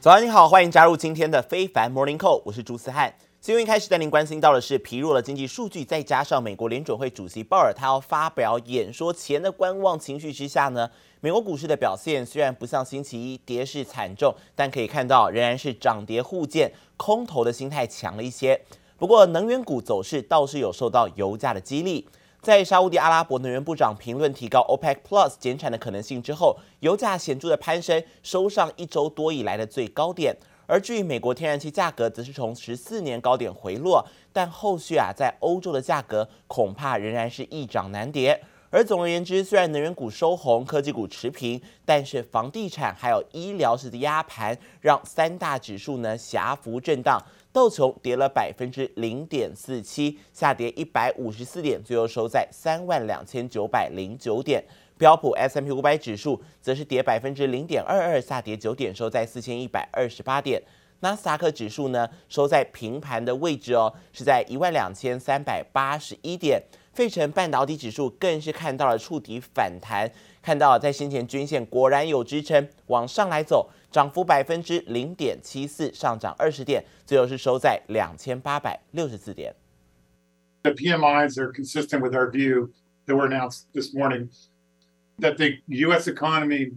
早安，你好，欢迎加入今天的非凡 Morning Call，我是朱思翰。新闻一开始带您关心到的是疲弱的经济数据，再加上美国联准会主席鲍尔他要发表演说前的观望情绪之下呢，美国股市的表现虽然不像星期一跌势惨重，但可以看到仍然是涨跌互见，空头的心态强了一些。不过能源股走势倒是有受到油价的激励。在沙乌地阿拉伯能源部长评论提高 OPEC Plus 减产的可能性之后，油价显著的攀升，收上一周多以来的最高点。而至于美国天然气价格，则是从十四年高点回落，但后续啊，在欧洲的价格恐怕仍然是易涨难跌。而总而言之，虽然能源股收红，科技股持平，但是房地产还有医疗式的压盘，让三大指数呢狭幅震荡。道琼跌了百分之零点四七，下跌一百五十四点，最后收在三万两千九百零九点。标普 S M P 五百指数则是跌百分之零点二二，下跌九点，收在四千一百二十八点。纳斯达克指数呢收在平盘的位置哦，是在一万两千三百八十一点。费城半导体指数更是看到了触底反弹，看到在先前均线果然有支撑，往上来走，涨幅百分之零点七四，上涨二十点，最后是收在两千八百六十四点。The PMIs are consistent with our view that were announced this morning that the U.S. economy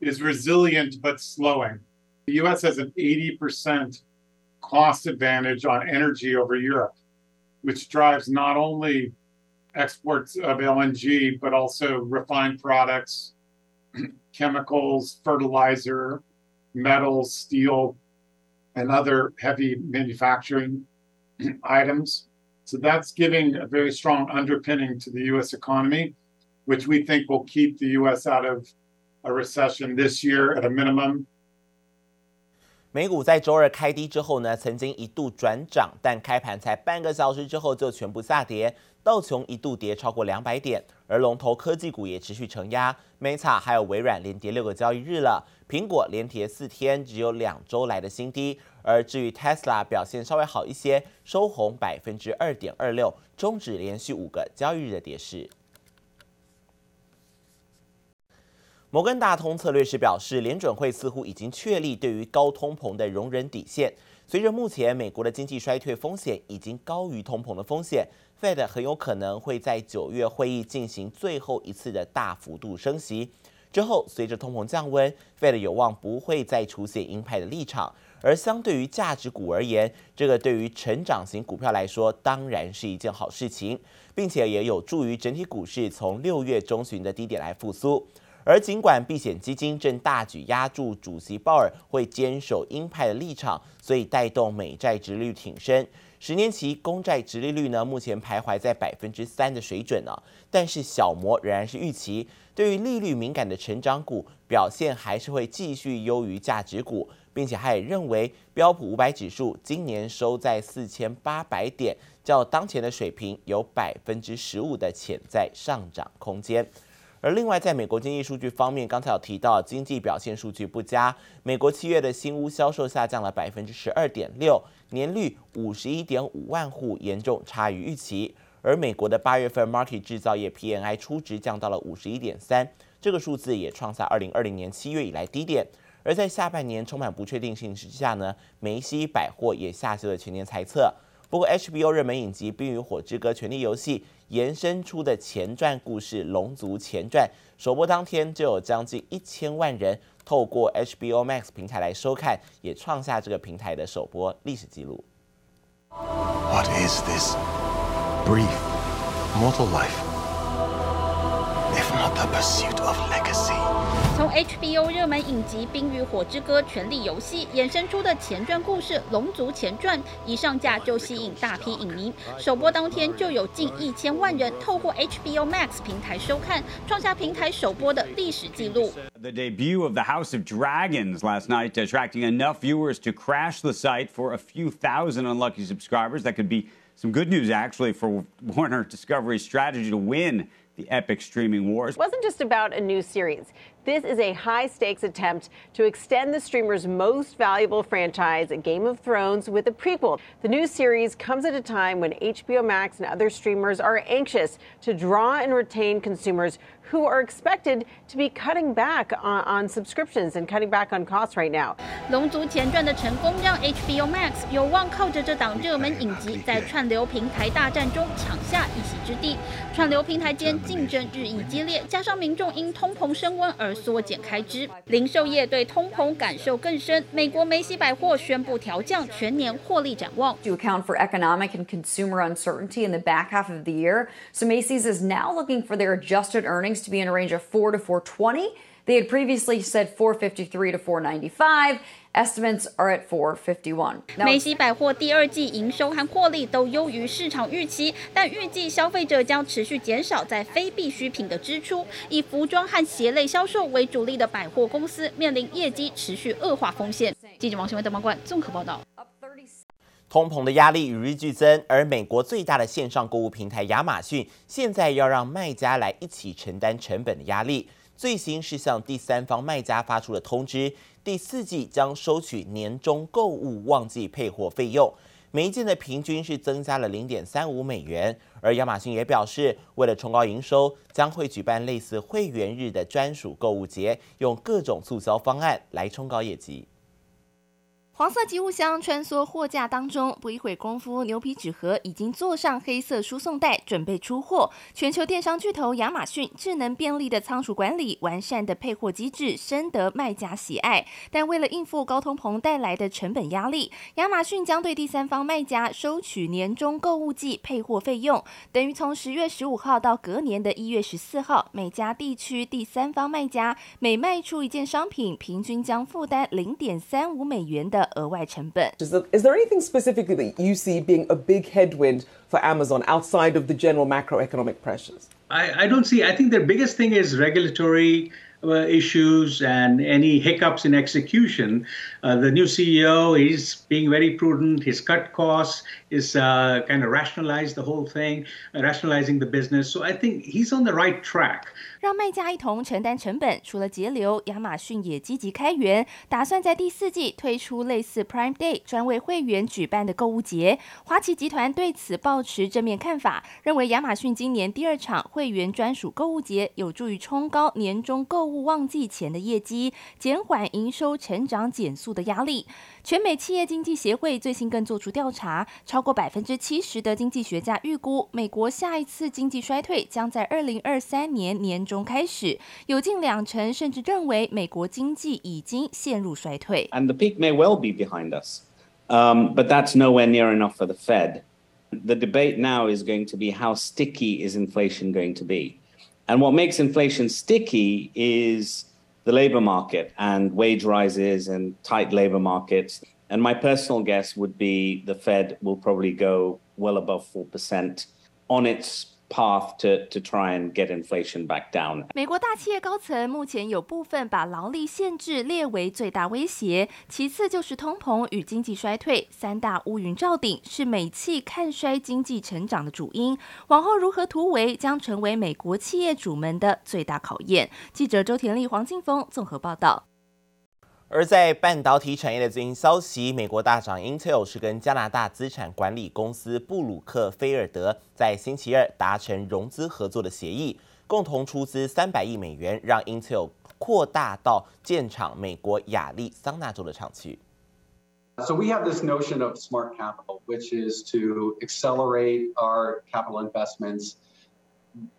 is resilient but slowing. The U.S. has an 80% cost advantage on energy over Europe, which drives not only exports of LNG, but also refined products, chemicals, fertilizer, metals, steel, and other heavy manufacturing items. So that's giving a very strong underpinning to the U.S. economy, which we think will keep the U.S. out of a recession this year at a minimum. 美股在周二开低之后呢，曾经一度转涨，但开盘才半个小时之后就全部下跌。道琼一度跌超过两百点，而龙头科技股也持续承压，Meta 还有微软连跌六个交易日了，苹果连跌四天，只有两周来的新低。而至于 Tesla 表现稍微好一些，收红百分之二点二六，终止连续五个交易日的跌势。摩根大通策略师表示，联准会似乎已经确立对于高通膨的容忍底线。随着目前美国的经济衰退风险已经高于通膨的风险，Fed 很有可能会在九月会议进行最后一次的大幅度升息。之后，随着通膨降温，Fed 有望不会再出现鹰派的立场。而相对于价值股而言，这个对于成长型股票来说，当然是一件好事情，并且也有助于整体股市从六月中旬的低点来复苏。而尽管避险基金正大举压注，主席鲍尔会坚守鹰派的立场，所以带动美债殖率挺升。十年期公债殖利率呢，目前徘徊在百分之三的水准呢。但是小摩仍然是预期，对于利率敏感的成长股表现还是会继续优于价值股，并且他也认为标普五百指数今年收在四千八百点，较当前的水平有百分之十五的潜在上涨空间。而另外，在美国经济数据方面，刚才有提到经济表现数据不佳，美国七月的新屋销售下降了百分之十二点六，年率五十一点五万户，严重差于预期。而美国的八月份 market 制造业 PMI 初值降到了五十一点三，这个数字也创下二零二零年七月以来低点。而在下半年充满不确定性之下呢，梅西百货也下修了全年猜测。不过，HBO 热门影集《冰与火之歌：权力游戏》延伸出的前传故事《龙族前传》首播当天就有将近一千万人透过 HBO Max 平台来收看，也创下这个平台的首播历史记录。What is this brief mortal life, if not the pursuit of legacy? 从 HBO 热门影集《冰与火之歌：权力游戏》衍生出的前传故事《龙族前传》一上架就吸引大批影迷，首播当天就有近一千万人透过 HBO Max 平台收看，创下平台首播的历史记录。The debut of The House of Dragons last night attracting enough viewers to crash the site for a few thousand unlucky subscribers. That could be some good news actually for Warner Discovery's strategy to win the epic streaming wars. It wasn't just about a new series. This is a high stakes attempt to extend the streamer's most valuable franchise, Game of Thrones, with a prequel. The new series comes at a time when HBO Max and other streamers are anxious to draw and retain consumers who are expected to be cutting back on, on subscriptions and cutting back on costs right now. 龙族前传的成功让 HBO Max 有望靠着这档热门影集在串流平台大战中抢下一席之地。串流平台间竞争日益激烈，加上民众因通膨升温而缩减开支，零售业对通膨感受更深。美国梅西百货宣布调降全年获利展望。To account for economic and consumer uncertainty in the back half of the year, so Macy's is now looking for their adjusted earnings To be in a range of 4 to 420. They had previously said 453 to 495. Estimates are at 451. 梅西百货第二季营收和获利都优于市场预期，但预计消费者将持续减少在非必需品的支出。以服装和鞋类销售为主力的百货公司面临业绩持续恶化风险。记者王新文、邓茂冠综合报道。通膨的压力与日俱增，而美国最大的线上购物平台亚马逊现在要让卖家来一起承担成本的压力。最新是向第三方卖家发出了通知，第四季将收取年终购物旺季配货费用，每一件的平均是增加了零点三五美元。而亚马逊也表示，为了冲高营收，将会举办类似会员日的专属购物节，用各种促销方案来冲高业绩。黄色集物箱穿梭货架当中，不一会功夫，牛皮纸盒已经坐上黑色输送带，准备出货。全球电商巨头亚马逊智能便利的仓储管理、完善的配货机制，深得卖家喜爱。但为了应付高通膨带来的成本压力，亚马逊将对第三方卖家收取年终购物季配货费用，等于从十月十五号到隔年的一月十四号，每家地区第三方卖家每卖出一件商品，平均将负担零点三五美元的 额外成本。Is there, is there anything specifically that you see being a big headwind for Amazon outside of the general macroeconomic pressures? I, I don't see. I think the biggest thing is regulatory uh, issues and any hiccups in execution. The new CEO is being very prudent. He's cut costs, is kind of rationalize the whole thing, rationalizing the business. So I think he's on the right track. 让卖家一同承担成本，除了节流，亚马逊也积极开源，打算在第四季推出类似 Prime Day 专为会员举办的购物节。华旗集团对此抱持正面看法，认为亚马逊今年第二场会员专属购物节有助于冲高年终购物旺季前的业绩，减缓营收成长减速的压力。全美企业经济协会最新更做出调查，超过百分之七十的经济学家预估，美国下一次经济衰退将在二零二三年年中。中开始，有近两成甚至认为美国经济已经陷入衰退。And the peak may well be behind us, um, but that's nowhere near enough for the Fed. The debate now is going to be how sticky is inflation going to be? And what makes inflation sticky is the labor market and wage rises and tight labor markets. And my personal guess would be the Fed will probably go well above 4% on its path to to try and get inflation back down。美国大企业高层目前有部分把劳力限制列为最大威胁，其次就是通膨与经济衰退，三大乌云罩顶是美企看衰经济成长的主因。往后如何突围，将成为美国企业主们的最大考验。记者周田丽、黄静峰综合报道。而在半导体产业的最新消息，美国大厂 Intel 是跟加拿大资产管理公司布鲁克菲尔德在星期二达成融资合作的协议，共同出资三百亿美元，让 Intel 扩大到建厂美国亚利桑那州的厂区。So we have this notion of smart capital, which is to accelerate our capital investments,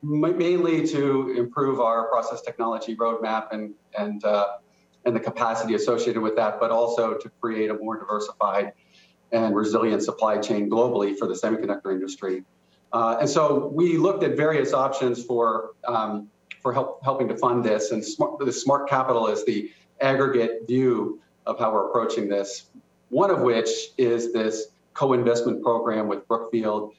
mainly to improve our process technology roadmap and and uh. and the capacity associated with that, but also to create a more diversified and resilient supply chain globally for the semiconductor industry. Uh, and so we looked at various options for um, for help, helping to fund this, and smart, the smart capital is the aggregate view of how we're approaching this. One of which is this co-investment program with Brookfield.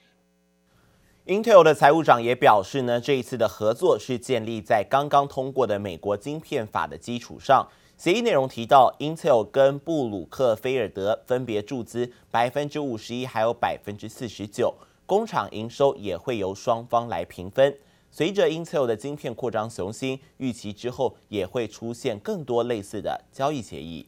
Intel 的财务长也表示呢，这一次的合作是建立在刚刚通过的美国晶片法的基础上。 协议内容提到，Intel 跟布鲁克菲尔德分别注资百分之五十一，还有百分之四十九，工厂营收也会由双方来平分。随着 Intel 的晶片扩张雄心，预期之后也会出现更多类似的交易协议。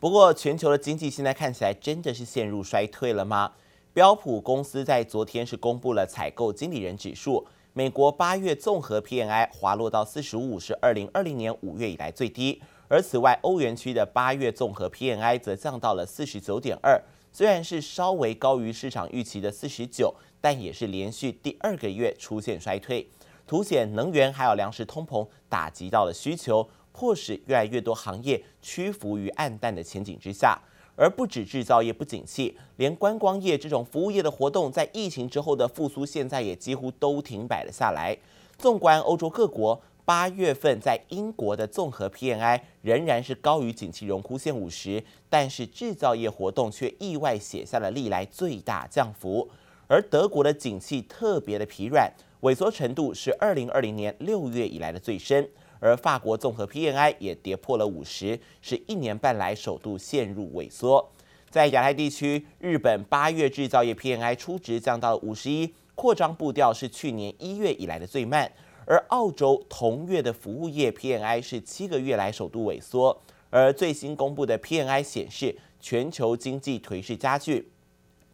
不过，全球的经济现在看起来真的是陷入衰退了吗？标普公司在昨天是公布了采购经理人指数，美国八月综合 PMI 滑落到四十五，是二零二零年五月以来最低。而此外，欧元区的八月综合 PMI 则降到了四十九点二，虽然是稍微高于市场预期的四十九，但也是连续第二个月出现衰退，凸显能源还有粮食通膨打击到了需求。迫使越来越多行业屈服于暗淡的前景之下，而不止制造业不景气，连观光业这种服务业的活动，在疫情之后的复苏，现在也几乎都停摆了下来。纵观欧洲各国，八月份在英国的综合 PMI 仍然是高于景气荣枯线五十，但是制造业活动却意外写下了历来最大降幅。而德国的景气特别的疲软，萎缩程度是二零二零年六月以来的最深。而法国综合 PMI 也跌破了五十，是一年半来首度陷入萎缩。在亚太地区，日本八月制造业 PMI 初值降到了五十一，扩张步调是去年一月以来的最慢。而澳洲同月的服务业 PMI 是七个月来首度萎缩。而最新公布的 PMI 显示，全球经济颓势加剧，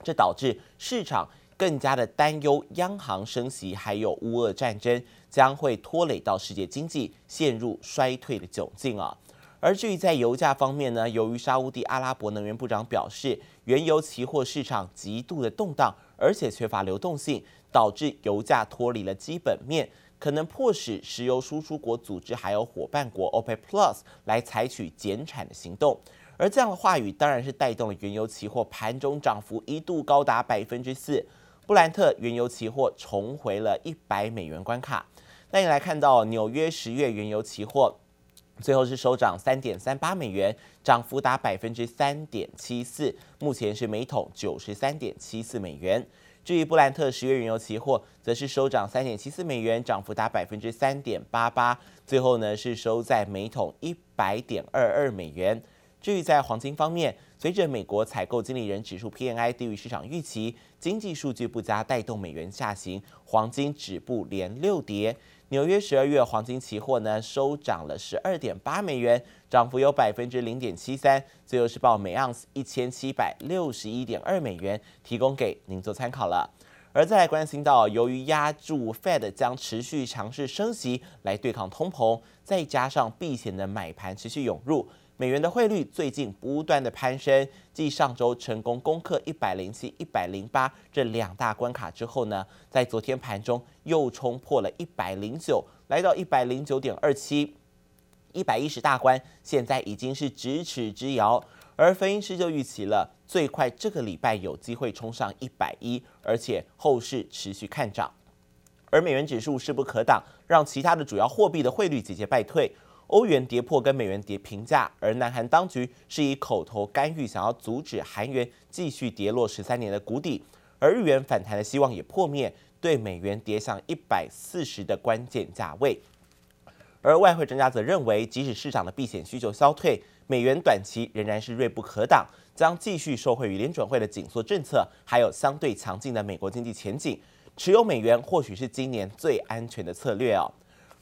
这导致市场更加的担忧，央行升息还有乌俄战争。将会拖累到世界经济陷入衰退的窘境啊！而至于在油价方面呢，由于沙乌地阿拉伯能源部长表示，原油期货市场极度的动荡，而且缺乏流动性，导致油价脱离了基本面，可能迫使石油输出国组织还有伙伴国 OPEC Plus 来采取减产的行动。而这样的话语当然是带动了原油期货盘中涨幅一度高达百分之四，布兰特原油期货重回了一百美元关卡。那你来看到纽约十月原油期货最后是收涨三点三八美元，涨幅达百分之三点七四，目前是每桶九十三点七四美元。至于布兰特十月原油期货，则是收涨三点七四美元，涨幅达百分之三点八八，最后呢是收在每桶一百点二二美元。至于在黄金方面，随着美国采购经理人指数 PMI 低于市场预期，经济数据不佳带动美元下行，黄金止步连六跌。纽约十二月黄金期货呢收涨了十二点八美元，涨幅有百分之零点七三，最后是报每盎司一千七百六十一点二美元，提供给您做参考了。而再来关心到，由于押注 Fed 将持续尝试升息来对抗通膨，再加上避险的买盘持续涌入。美元的汇率最近不断的攀升，继上周成功攻克一百零七、一百零八这两大关卡之后呢，在昨天盘中又冲破了一百零九，来到一百零九点二七，一百一十大关现在已经是咫尺之遥。而分析师就预期了，最快这个礼拜有机会冲上一百一，而且后市持续看涨。而美元指数势不可挡，让其他的主要货币的汇率节节败退。欧元跌破跟美元跌平价，而南韩当局是以口头干预想要阻止韩元继续跌落十三年的谷底，而日元反弹的希望也破灭，对美元跌向一百四十的关键价位。而外汇专家则认为，即使市场的避险需求消退，美元短期仍然是锐不可挡，将继续受惠于联准会的紧缩政策，还有相对强劲的美国经济前景。持有美元或许是今年最安全的策略哦。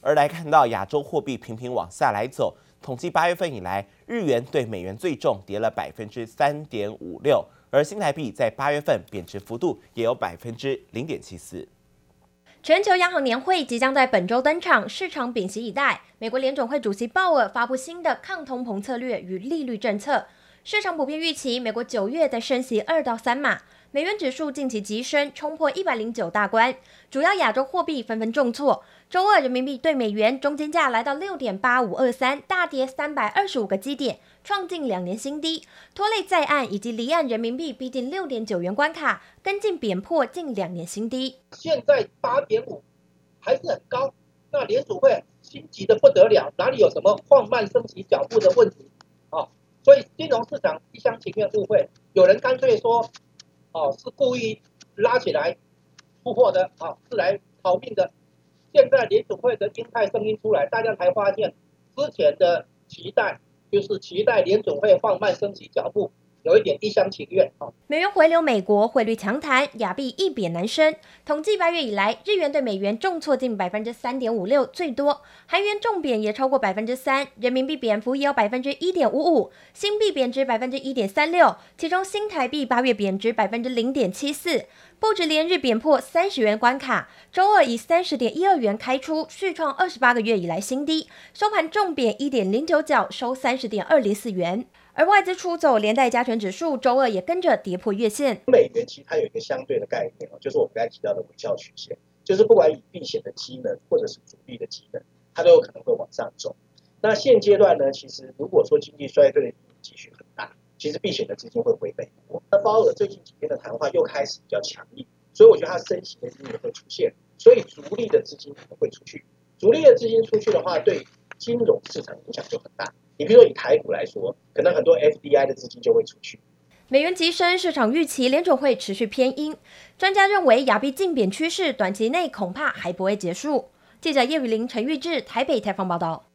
而来看到亚洲货币频频往下来走，统计八月份以来，日元对美元最重，跌了百分之三点五六，而新台币在八月份贬值幅度也有百分之零点七四。全球央行年会即将在本周登场，市场屏息以待。美国联总会主席鲍尔发布新的抗通膨策略与利率政策，市场普遍预期美国九月再升息二到三码。美元指数近期急升，冲破一百零九大关，主要亚洲货币纷纷重挫。周二人民币兑美元中间价来到六点八五二三，大跌三百二十五个基点，创近两年新低，拖累在岸以及离岸人民币逼近六点九元关卡，跟进贬破近两年新低。现在八点五还是很高，那联储会心急得不得了，哪里有什么放慢升息脚步的问题啊？所以金融市场一厢情愿误会，有人干脆说。哦，是故意拉起来出货的啊，是来逃命的。现在联储会的鹰派声音出来，大家才发现之前的期待就是期待联储会放慢升级脚步，有一点一厢情愿啊。美元回流美国，汇率强弹，亚币一贬难升。统计八月以来，日元对美元重挫近百分之三点五六，最多；韩元重贬也超过百分之三，人民币贬幅也有百分之一点五五，新币贬值百分之一点三六，其中新台币八月贬值百分之零点七四。不止连日贬破三十元关卡，周二以三十点一二元开出，续创二十八个月以来新低，收盘重贬一点零九角，收三十点二零四元。而外资出走，连带加权指数周二也跟着跌破月线。美元其实它有一个相对的概念哦，就是我们刚才提到的微笑曲线，就是不管以避险的机能或者是主力的机能，它都有可能会往上走。那现阶段呢，其实如果说经济衰退的几率很大。其实避险的资金会回美国。那鲍尔最近几天的谈话又开始比较强硬，所以我觉得它升息的机会会出现，所以逐利的资金可能会出去。逐利的资金出去的话，对金融市场影响就很大。你比如说以台股来说，可能很多 FBI 的资金就会出去。美元急升，市场预期联准会持续偏鹰。专家认为亚币竞贬趋势短期内恐怕还不会结束。记者叶雨林、陈玉志台北采访报道。